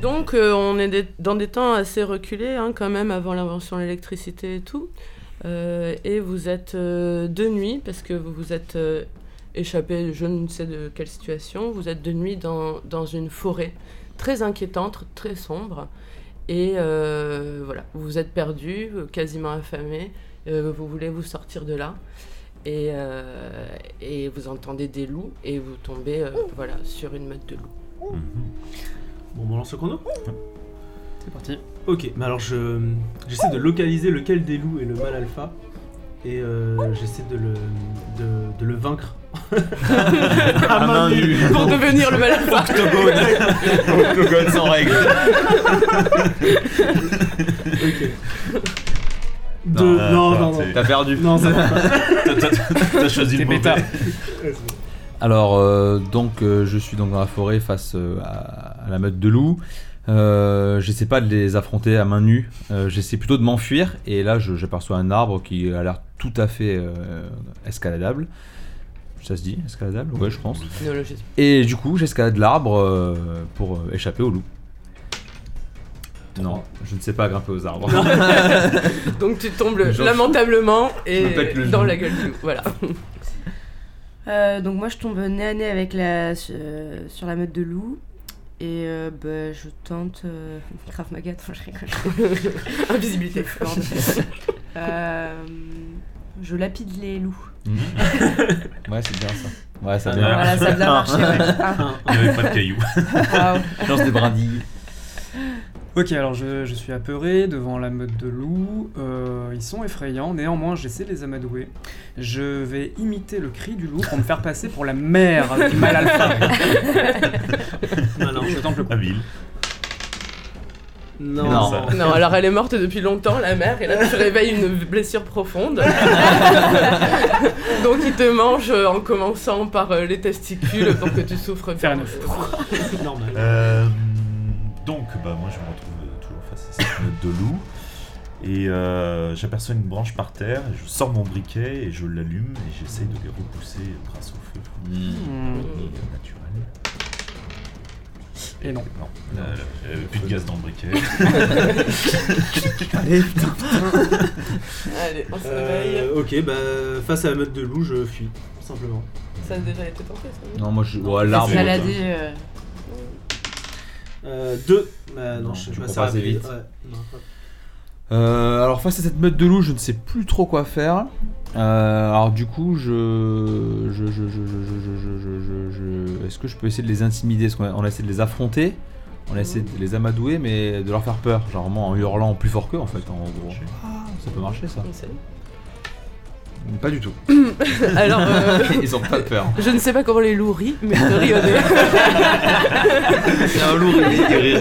Donc, euh, on est des- dans des temps assez reculés, hein, quand même, avant l'invention de l'électricité et tout. Euh, et vous êtes euh, de nuit, parce que vous vous êtes euh, échappé, je ne sais de quelle situation. Vous êtes de nuit dans, dans une forêt très inquiétante, très sombre. Et euh, voilà, vous vous êtes perdu, quasiment affamé. Euh, vous voulez vous sortir de là. Et, euh, et vous entendez des loups et vous tombez euh, voilà, sur une meute de loups. Mhm. Bon, on lance le chrono C'est parti. Ok, mais alors je j'essaie de localiser lequel des loups est le mâle alpha et euh, j'essaie de le de, de le vaincre. À main nue. Pour devenir le malade. Octogone. Octogone sans règle. Ok. Non, euh, Non, non, T'as perdu. Non, ça va pas. T'as- choisi le mauvais. bêta. Ouais, c'est bon. Alors, euh, donc, euh, je suis donc dans la forêt face euh, à, à la meute de loups. J'essaie pas de les affronter à main nue. J'essaie plutôt de m'enfuir. Et là, j'aperçois un arbre qui a l'air tout à fait escaladable. Ça se dit escaladable? Ouais, je pense. Et du coup, j'escalade l'arbre pour échapper au loup. Non, je ne sais pas grimper aux arbres. Donc tu tombes Genre, lamentablement et dans la gueule du loup. Voilà. Euh, donc moi je tombe nez à nez avec la, euh, sur la meute de loup. Et euh, bah, je tente. Euh, Krav Maga, attends, je rigole. Invisibilité. Euh, je lapide les loups. Mhm. ouais, c'est bien ça. Ouais, ça Ah, bien. Voilà, ça a bien marché. Ouais. Ah, Il n'y avait pas de cailloux. lance des brindilles. Ok, alors je, je suis apeuré devant la meute de loups. Euh, ils sont effrayants, néanmoins j'essaie de les amadouer. Je vais imiter le cri du loup pour me faire passer pour la mère du mal alpha. Malin. Je tente le coup. Habile. Non. Non. Ça- Non, alors elle est morte depuis longtemps, la mère, et là tu réveilles une blessure profonde. Donc il te mange euh, en commençant par euh, les testicules pour que tu souffres. Fair enough. Normal. Euh, donc, bah, moi, je me retrouve de loup. Et euh, j'aperçois une branche par terre, et je sors mon briquet et je l'allume et j'essaye de les repousser grâce au feu Hmm. euh, naturel. Et non. Non, là, euh, plus de gaz dans le briquet. Allez, putain. Allez, on se réveille. Euh, ok, bah face à la meute de loup, je fuis, tout simplement. Ça a déjà été tenté, ça Non, moi je. Ouais, l'arbre. Euh, deux. Non, alors face à cette meute de loups, je ne sais plus trop quoi faire. Alors du coup, je, est-ce que je peux essayer de les intimider qu'on on a essayé de les affronter, on a essayé de les amadouer, mais de leur faire peur, genre en hurlant plus fort qu'eux en fait, en gros. Ça peut marcher ça. Pas du tout. Alors, euh, Ils ont pas peur. je ne sais pas comment les loups rient, mais ils te rient. C'est un loup, il rit.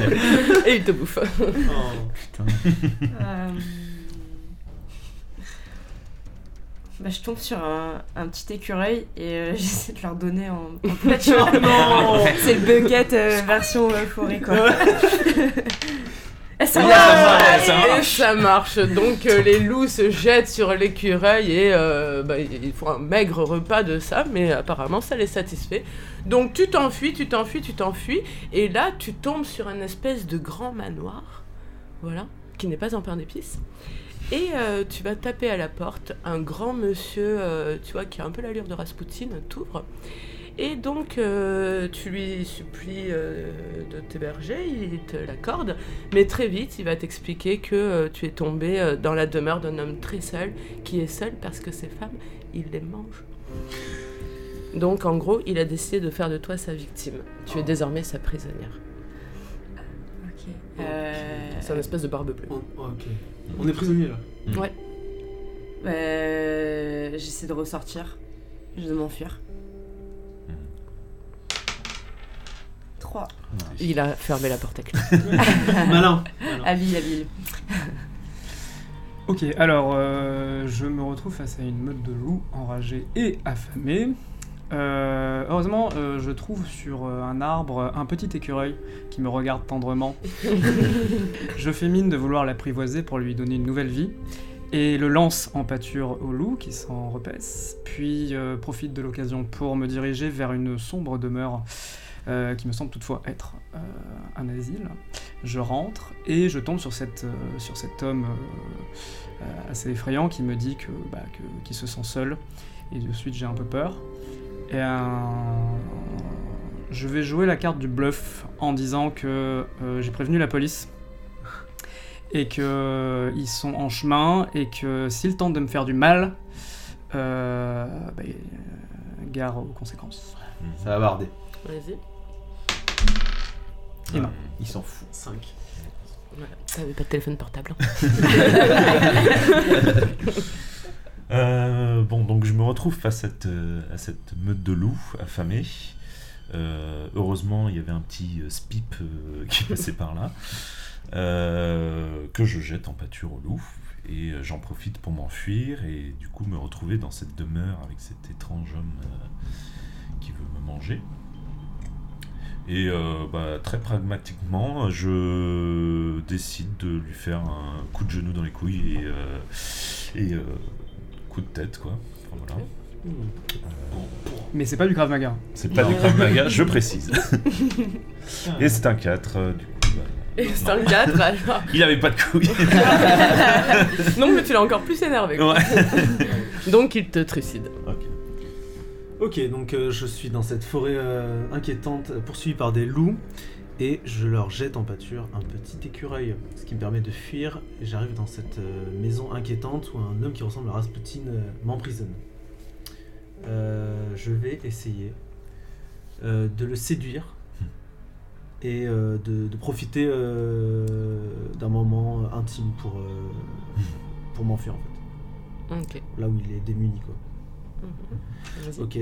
et ils te bouffent. Oh. euh, Bah, je tombe sur un, un petit écureuil et euh, j'essaie de leur donner en, en. C'est le bucket euh, version euh, forêt quoi. Ça va, ça ça Et ça marche. Donc euh, les loups se jettent sur l'écureuil et euh, bah, ils font un maigre repas de ça, mais apparemment ça les satisfait. Donc tu t'enfuis, tu t'enfuis, tu t'enfuis, et là tu tombes sur une espèce de grand manoir, voilà, qui n'est pas en pain d'épices. Et euh, tu vas taper à la porte, un grand monsieur, euh, tu vois, qui a un peu l'allure de Rasputin, t'ouvre. Et donc, euh, tu lui supplies euh, de t'héberger, il te l'accorde, mais très vite, il va t'expliquer que euh, tu es tombé euh, dans la demeure d'un homme très seul, qui est seul parce que ses femmes, il les mange. Donc, en gros, il a décidé de faire de toi sa victime. Tu es désormais sa prisonnière. Ok. Euh, C'est un espèce de barbe bleue. Oh, ok. On est prisonniers là. Ouais. euh, J'essaie de ressortir. Je de m'enfuir. 3. Il a fermé la porte à clé. Malin. Malin. Habile, habile. Ok, alors euh, je me retrouve face à une meute de loups enragés et affamés. Euh, heureusement, euh, je trouve sur euh, un arbre un petit écureuil qui me regarde tendrement. je fais mine de vouloir l'apprivoiser pour lui donner une nouvelle vie et le lance en pâture au loup qui s'en repaisse, puis euh, profite de l'occasion pour me diriger vers une sombre demeure euh, qui me semble toutefois être euh, un asile. Je rentre et je tombe sur, cette, euh, sur cet homme assez effrayant qui me dit que, bah, que- qu'il se sent seul. Et de suite, j'ai un peu peur. Et euh, je vais jouer la carte du bluff en disant que euh, j'ai prévenu la police et que ils sont en chemin et que s'ils tentent de me faire du mal, euh, bah, gare aux conséquences. Ça va barder. Vas-y. Non. Il s'en fout. 5. Voilà. T'avais pas de téléphone portable. Euh, bon, donc je me retrouve face à cette, euh, à cette meute de loups affamés. Euh, heureusement, il y avait un petit euh, spip euh, qui passait par là, euh, que je jette en pâture au loup. Et euh, j'en profite pour m'enfuir et du coup me retrouver dans cette demeure avec cet étrange homme euh, qui veut me manger. Et euh, bah, très pragmatiquement, je décide de lui faire un coup de genou dans les couilles et, euh, et euh, coup de tête, quoi. Enfin, voilà. Mais c'est pas du Krav Maga. C'est pas Non. du Krav Maga, je précise. et c'est un 4, euh, du coup. bah, Et c'est un 4 alors. il avait pas de couilles. Non, mais tu l'as encore plus énervé. ouais. Donc il te trucide. Ok. Donc euh, je suis dans cette forêt euh, inquiétante, euh, poursuivi par des loups, et je leur jette en pâture un petit écureuil, ce qui me permet de fuir. Et j'arrive dans cette euh, maison inquiétante où un homme qui ressemble à Rasputin euh, m'emprisonne. Euh, je vais essayer euh, de le séduire et euh, de, de profiter euh, d'un moment intime pour, euh, pour m'enfuir en fait. Là où il est démuni quoi. Vas-y. Ok.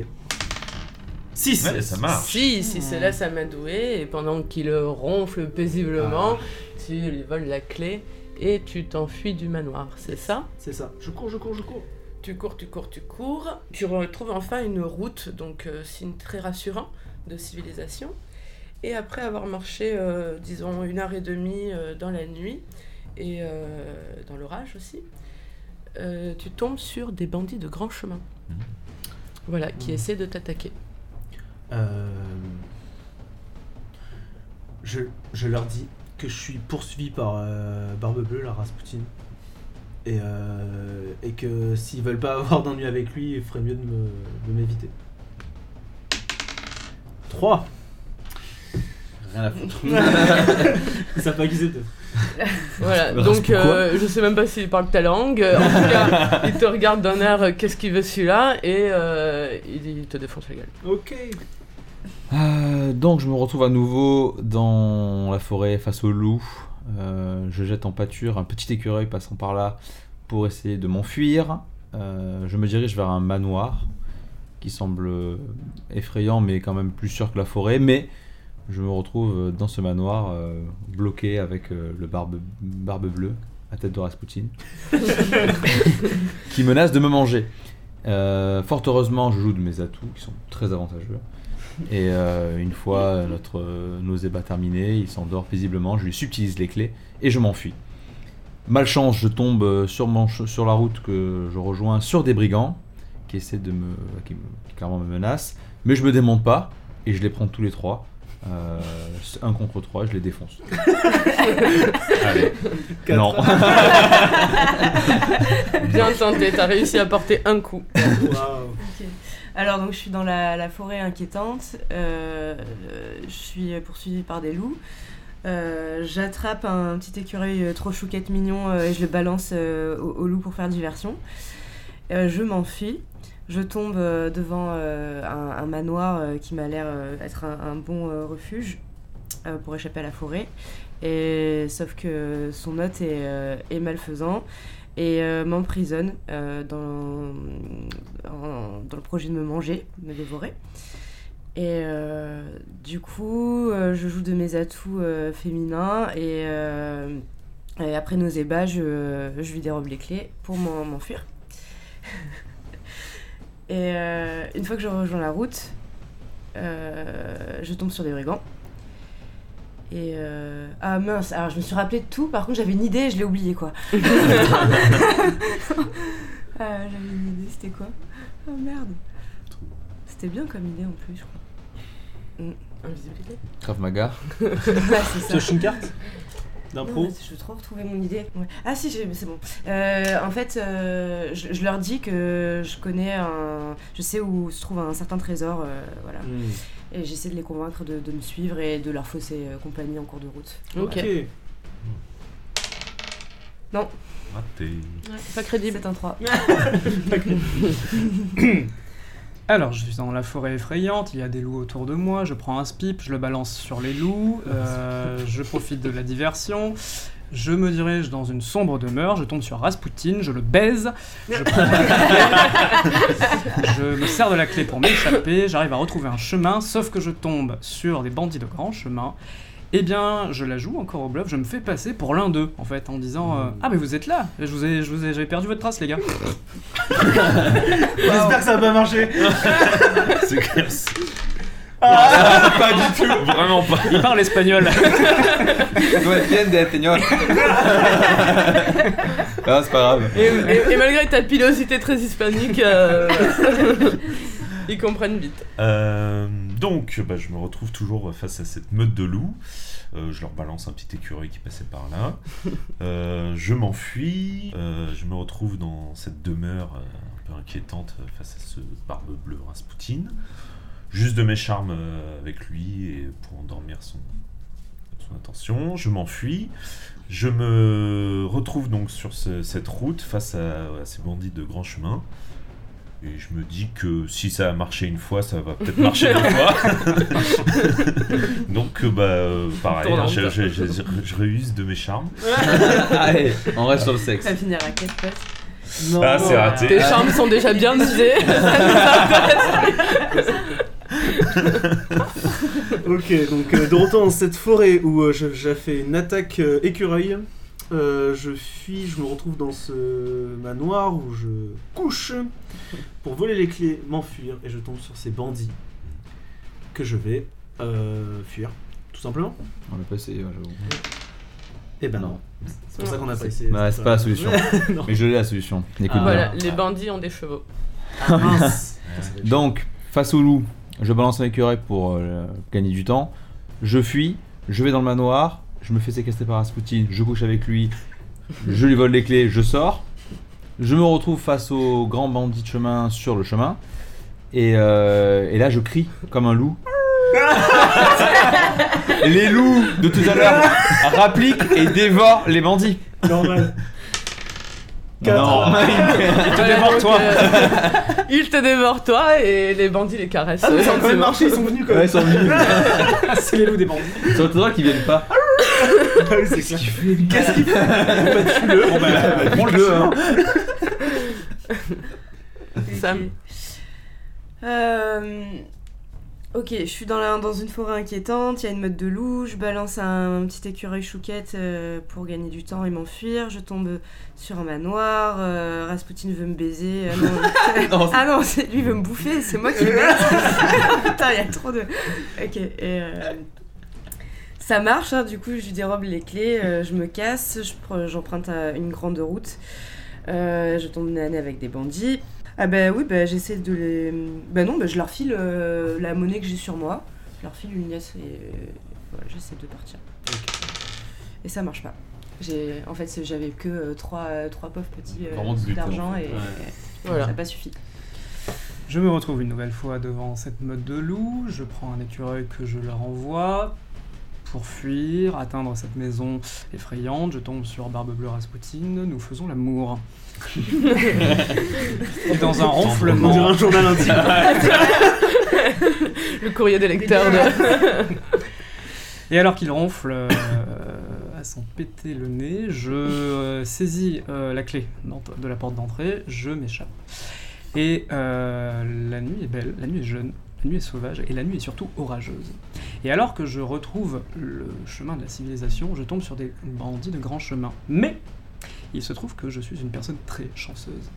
6 Ouais, ça marche. Si, si se laisse amadouer et pendant qu'il ronfle paisiblement, tu lui voles la clé et tu t'enfuis du manoir, c'est ça? C'est ça. Je cours, je cours, je cours. Tu cours, tu cours, tu cours. Tu retrouves enfin une route, donc euh, signe très rassurant de civilisation. Et après avoir marché, euh, disons, une heure et demie euh, dans la nuit et euh, dans l'orage aussi, euh, tu tombes sur des bandits de grand chemin. Mhm. Voilà, qui Mhm. essaient de t'attaquer. Euh, Je, je leur dis que je suis poursuivi par euh, Barbe Bleue, la Rasputin. Et, euh, et que s'ils veulent pas avoir d'ennui avec lui, il ferait mieux de me- de m'éviter. 3 Rien à foutre. Ils savent pas qui peut-être. Voilà, donc euh, je sais même pas s'il parle ta langue. En tout cas, il te regarde d'un air euh, qu'est-ce qu'il veut celui-là et euh, il, il te défonce la gueule. Ok. Euh, donc je me retrouve à nouveau dans la forêt face au loup. Euh, je jette en pâture un petit écureuil passant par là pour essayer de m'enfuir. Euh, je me dirige vers un manoir qui semble euh, effrayant mais quand même plus sûr que la forêt. Mais je me retrouve dans ce manoir euh, bloqué avec euh, le barbe, barbe bleue à tête de Rasputin qui menace de me manger. Euh, fort heureusement, je joue de mes atouts qui sont très avantageux. Et euh, une fois notre euh, nos ébats terminés, il s'endort paisiblement, je lui subtilise les clés et je m'enfuis. Malchance, je tombe euh, sur, mon ch- sur la route que je rejoins sur des brigands qui essaient de me. qui, me- qui clairement me menacent, mais je me démonte pas et je les prends tous les trois. Euh, un contre trois, je les défonce. Allez. Non. Bien tenté, t'as réussi à porter un coup. Waouh. Ok. Alors donc je suis dans la, la forêt inquiétante, euh, je suis poursuivie par des loups. Euh, J'attrape un petit écureuil euh, trop chouquette mignon euh, et je le balance euh, au, au loup pour faire diversion. Euh, je m'enfuis, je tombe euh, devant euh, un, manoir euh, qui m'a l'air être un, bon refuge pour échapper à la forêt. Et, sauf que son hôte est, malfaisant et m'emprisonne dans, dans le projet de me manger, de me dévorer. Et du coup, je joue de mes atouts féminins et, et après nos ébats, je, je lui dérobe les clés pour m'en- m'enfuir. et euh, une fois que je rejoins la route, euh, je tombe sur des brigands. Et euh, ah mince, alors je me suis rappelé de tout, par contre j'avais une idée et je l'ai oublié quoi. ah, j'avais une idée, c'était quoi? Oh merde. C'était bien comme idée en plus, je crois. Invisibilité? Krav Maga. Ouais, c'est ça. Pioche une carte D'impro je veux trop retrouver mon idée. Ouais. Ah si, j'ai- c'est bon. Euh, en fait, euh, je, je leur dis que je connais un... Je sais où se trouve un certain trésor, euh, voilà. Hmm. Et j'essaie de les convaincre de, de me suivre et de leur fausser euh, compagnie en cours de route. Ok. Raté. Pas crédible. C'est un 3. Alors, je suis dans la forêt effrayante, il y a des loups autour de moi, je prends un spip, je le balance sur les loups, euh, je profite de la diversion, je me dirige dans une sombre demeure, je tombe sur Rasputin, je le baise, je, prends la clé, je me sers de la clé pour m'échapper, j'arrive à retrouver un chemin, sauf que je tombe sur des bandits de grand chemin. Eh bien, je la joue encore au bluff, je me fais passer pour l'un d'eux, en fait, en disant euh, Ah, mais vous êtes là Je vous ai, je vous ai, j'avais perdu votre trace, les gars. J'espère que ça va pas marcher. C'est clair. c'est- pas du tout. Vraiment pas. Il parle espagnol. Bien des señor. Ah, c'est pas grave. Et, et- et malgré ta pilosité très hispanique, euh, ils comprennent vite. Euh, donc, bah, je me retrouve toujours face à cette meute de loups. Euh, je leur balance un petit écureuil qui passait par là. Euh, je m'enfuis. Je me retrouve dans cette demeure un peu inquiétante face à ce barbe bleue Rasputin. Juste de mes charmes avec lui et pour endormir son, son attention. Je m'enfuis. Je me retrouve donc sur ce- cette route face à, à ces bandits de grand chemin. Et je me dis que si ça a marché une fois, ça va peut-être marcher deux fois. Donc, euh, bah, euh, pareil, hein, je, je, je, je réuse de mes charmes. Allez, on reste sur le sexe. Ça va finir à 4 potes. Non. Ah, c'est raté. Tes charmes sont déjà bien usés. Ok, donc euh, de retour dans cette forêt où euh, j'ai fait une attaque euh, écureuil, euh, je fuis, je me retrouve dans ce manoir où je couche pour voler les clés, m'enfuir et je tombe sur ces bandits que je vais euh, fuir, tout simplement. On l'a passé, ouais, j'avoue. Et ben non. C'est pour ça qu'on a C'est- passé. Ouais, c'est pas la solution. Mais je l'ai la solution. Écoute Ah, voilà, bien. les bandits ont des chevaux. Ah, mince. Donc, face au loup, je balance un écureuil pour euh, gagner du temps. Je fuis, je vais dans le manoir, je me fais séquestrer par Rasputin, je couche avec lui, je lui vole les clés, je sors. Je me retrouve face au grand bandit de chemin sur le chemin. Et, euh, et là, je crie comme un loup. les loups de tout à l'heure rappliquent et dévorent les bandits. Normal. Non, Il te dévore, toi. il te dévore toi et les bandits les caressent. Ah, mais ça a quand même marché, ils sont venus quand Ouais, même. ils sont venus. c'est les loups des bandits. C'est étonnant qu'ils viennent pas. Oui, c'est clair. Qu'est-ce qu'il fait Bah, tue-le. Bon, bah, Prends-le, hein. Sam. Euh, Ok, je suis dans, la- dans une forêt inquiétante, il y a une meute de loups, je balance un, petit écureuil chouquette euh, pour gagner du temps et m'enfuir, je tombe sur un manoir, euh, Rasputin veut me baiser, ah non, Non, ah non, lui veut me bouffer, c'est moi qui le baise. Putain, il y a trop de... Ok, et... Ça marche, hein, du coup je lui dérobe les clés, euh, je me casse, j'emprunte une grande route, euh, je tombe nez à nez avec des bandits. Ah bah oui, bah j'essaie de les... Bah non, bah je leur file euh, la monnaie que j'ai sur moi, je leur file une liasse et euh, voilà, j'essaie de partir. Et ça marche pas. J'ai, en fait, j'avais que euh, trois, trois pauvres petits euh, d'argent en fait. et Ouais. Voilà. ça n'a pas suffi. Je me retrouve une nouvelle fois devant cette meute de loups, je prends un écureuil que je leur envoie pour fuir, atteindre cette maison effrayante, je tombe sur Barbe Bleue Rasputin, nous faisons l'amour. Et dans un On dirait ronflement, un journal intime. Le courrier des lecteurs de. et alors qu'il ronfle euh, à s'en péter le nez, je euh, saisis euh, la clé de la porte d'entrée, je m'échappe. Et euh, la nuit est belle, la nuit est jeune, la nuit est sauvage et la nuit est surtout orageuse. Et alors que je retrouve le chemin de la civilisation, je tombe sur des bandits de grand chemin. Mais il se trouve que je suis une personne très chanceuse.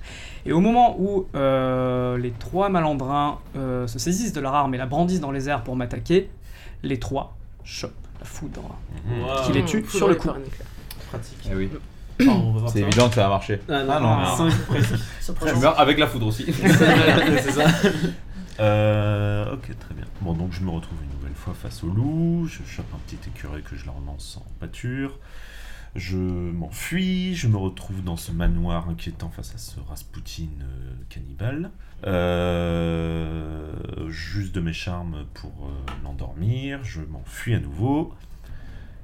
Et au moment où euh, les trois malandrins euh, se saisissent de leur arme et la brandissent dans les airs pour m'attaquer, les trois chopent la foudre. Wow. Qui les tue Mmh, sur le coup. Pratique. Eh oui. Enfin, voir C'est évident que ça va marcher. Ah non, Ah non, non. non. Cinq presque. Tu meurs avec la foudre aussi. c'est ça. Euh, ok, très bien. Bon, donc je me retrouve une nouvelle fois face au loup. Je chope un petit écureuil que je leur lance en pâture. Je m'enfuis. Je me retrouve dans ce manoir inquiétant face à ce Rasputin euh, cannibale. Euh, juste de mes charmes pour euh, l'endormir. Je m'enfuis à nouveau.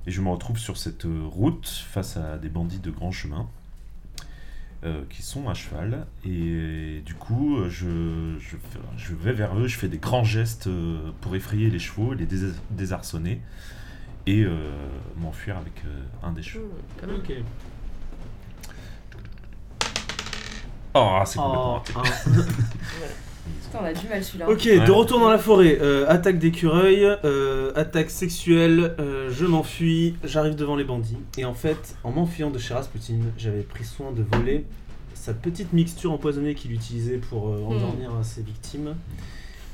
Et je me retrouve sur cette euh, route face à des bandits de grand chemin. Euh, qui sont à cheval et du coup je, je, vais vers eux, je fais des grands gestes euh, pour effrayer les chevaux, les dés- désarçonner et euh, m'enfuir avec euh, un des chevaux. Mal. Ok. Oh, c'est complètement Oh, raté. Putain, on a du mal celui-là. Ok, Ouais. de retour dans la forêt. Euh, attaque d'écureuil, euh, attaque sexuelle, euh, je m'enfuis, j'arrive devant les bandits. Et en fait, en m'enfuyant de chez Rasputin, j'avais pris soin de voler sa petite mixture empoisonnée qu'il utilisait pour euh, endormir ses victimes.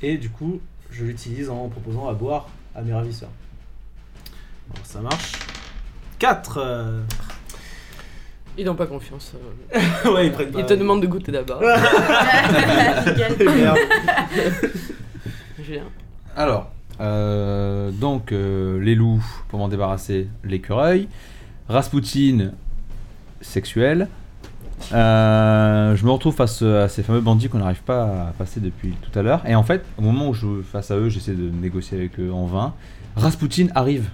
Et du coup, je l'utilise en proposant à boire à mes ravisseurs. Bon, ça marche. 4 Ils n'ont pas confiance. euh. Ouais, ils prennent pas. Ils te demandent de goûter d'abord. Alors, euh, donc euh, les loups pour m'en débarrasser, l'écureuil, Rasputin sexuel. Euh, je me retrouve face à ces fameux bandits qu'on n'arrive pas à passer depuis tout à l'heure. Et en fait, au moment où je face à eux, j'essaie de négocier avec eux en vain. Rasputin arrive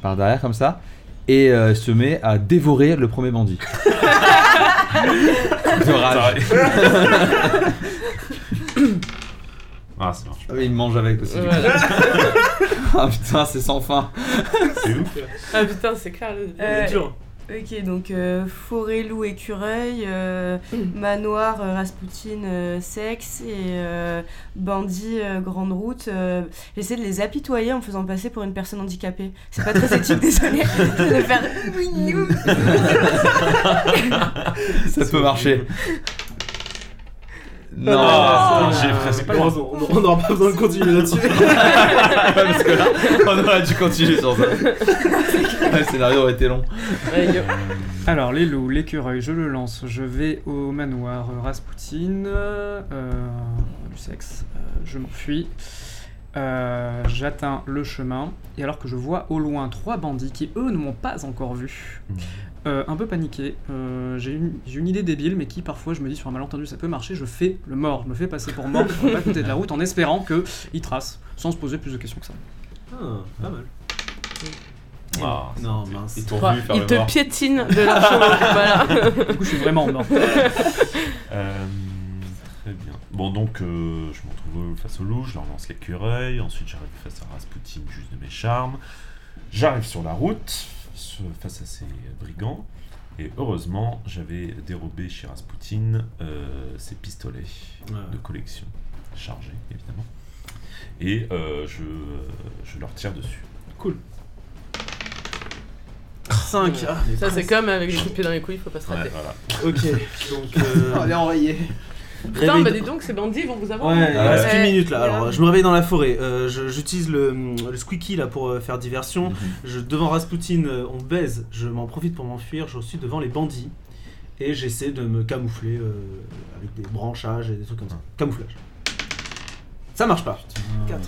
par derrière comme ça et euh, se met à dévorer le premier bandit. de rage. Ah, ça marche. Ah oui, il mange avec aussi. Voilà. ah putain, c'est sans fin. C'est ouf. Ah putain, c'est clair. le- Euh, C'est dur. Ok, donc euh, forêt, loup, écureuil, euh, manoir, euh, Rasputin, euh, sexe et bandit, grande route. J'essaie de les apitoyer en me faisant passer pour une personne handicapée. C'est pas très éthique, désolé. de faire. Ça peut marcher. Non, Ah, j'ai presque pas. On n'aura pas besoin de continuer là-dessus. parce que là, on aurait dû continuer sur ça. le scénario aurait été long. Alors, les loups, l'écureuil, je le lance. Je vais au manoir euh, Rasputin. euh, du sexe. euh, je m'enfuis. Euh, J'atteins le chemin. Et alors que je vois au loin trois bandits qui, eux, ne m'ont pas encore vu. Euh, un peu paniqué. Euh, J'ai une, j'ai une idée débile, mais qui parfois je me dis sur un malentendu ça peut marcher. Je fais le mort. Je me fais passer pour mort pour pas côté de la route en espérant qu'ils tracent sans se poser plus de questions que ça. Ah, pas mal. Ah, Non, mince. Ils t'ont Trois, vu faire Ils le te mort. piétinent de leur chemin. voilà. Du coup, je suis vraiment mort. Euh, très bien. Bon, donc, euh, je me retrouve face au loup, je leur lance l'écureuil, ensuite j'arrive face à Rasputin, juste de mes charmes. J'arrive sur la route, face à ces brigands, et heureusement, j'avais dérobé chez Rasputin euh, ses pistolets Ouais. de collection, chargés évidemment, et euh, je, je leur tire dessus. Cool. 5. Ça, c'est comme avec les coups de pied dans les couilles, faut pas se Ouais, rater. voilà. Ok, donc. Euh, enrayé. Putain, bah dis donc, ces bandits vont vous avoir. Ouais, il reste une minute là. Alors, je me réveille dans la forêt. Euh, je- J'utilise le, le squeaky là pour euh, faire diversion. Mhm. Je, devant Rasputin, euh, on baise. Je m'en profite pour m'enfuir. Je suis devant les bandits. Et j'essaie de me camoufler euh, avec des branchages et des trucs comme ça. Camouflage. Ça marche pas. 4.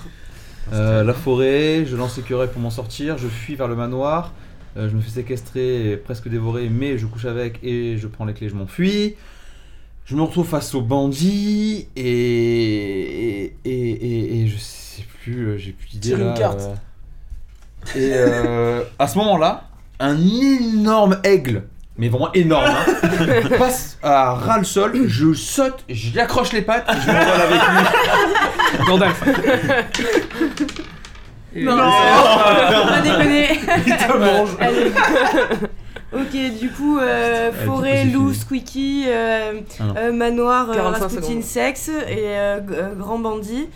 Euh, la forêt, je lance l'écureuil pour m'en sortir, je fuis vers le manoir, euh, je me fais séquestrer, et presque dévorer, mais je couche avec et je prends les clés, je m'enfuis. Je me retrouve face aux bandits et, et, et, et- et je sais plus, euh, j'ai plus d'idée Tire une là, carte. euh. Et euh, à ce moment-là, un énorme aigle, mais vraiment énorme, hein, passe à ras le sol, je saute, je lui accroche les pattes et je m'envole avec lui. Gandalf. Non, Pas déconner. Il te mange. Allez. Ok, du coup, euh, coup, forêt, loup, fini. squeaky, euh, Ah non. euh, manoir, euh, 45 Rasputin, secondes. sexe et euh, grand bandit.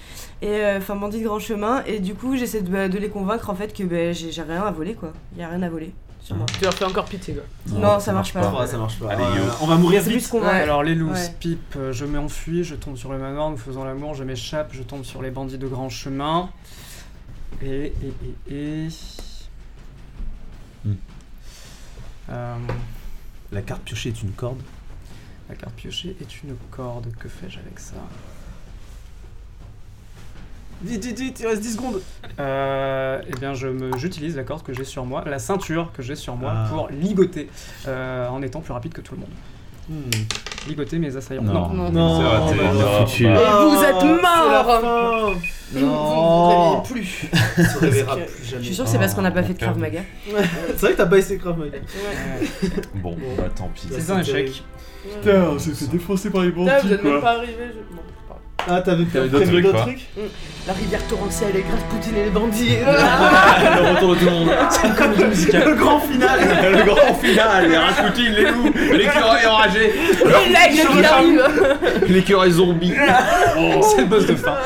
Et euh, enfin, bandit de grand chemin. Et du coup, j'essaie de, bah, de les convaincre en fait que bah, j'ai rien à voler quoi. Il y a rien à voler sur moi. Tu leur fais encore pitié, quoi. Non, ça marche pas. Ah, ça marche pas. Allez, Euh, on va mourir vite. plus qu'on Ouais. Alors les loups, Ouais. pipe, je m'enfuis, je tombe sur le manoir, nous faisons l'amour, je m'échappe, je tombe sur les bandits de grand chemin. Et... et, et, et... Euh, La carte piochée est une corde. la carte piochée est une corde, que fais-je avec ça? Vite, vite, vite, il reste 10 secondes. Euh, eh bien, je me- j'utilise la corde que j'ai sur moi, la ceinture que j'ai sur moi, Ah. pour ligoter euh, en étant plus rapide que tout le monde. Hmm. Ligoter mes assaillants. Non. Non. Non, C'est raté, on non. foutu. Et vous êtes Ah, la fin. Vous ne Non. plus. On se réveillera plus jamais. Je suis sûre que c'est parce qu'on n'a pas Oh, fait de Krav. Maga. C'est vrai que t'as pas essayé Krav Maga. Ouais. Bon, bah tant pis. C'est un échec. Putain, on s'est fait défoncer par les Putain, vous êtes même pas arrivé. Je... Ah, t'avais prévu d'autres d'autres trucs, trucs La rivière torrentielle, les grâce Poutine et les bandits. Le retour de tout le monde. C'est une comédie musicale. Le grand final le grand final, les Rasputin, les loups, l'écureuil enragé, l'écureuil zombie. C'est le boss de fin.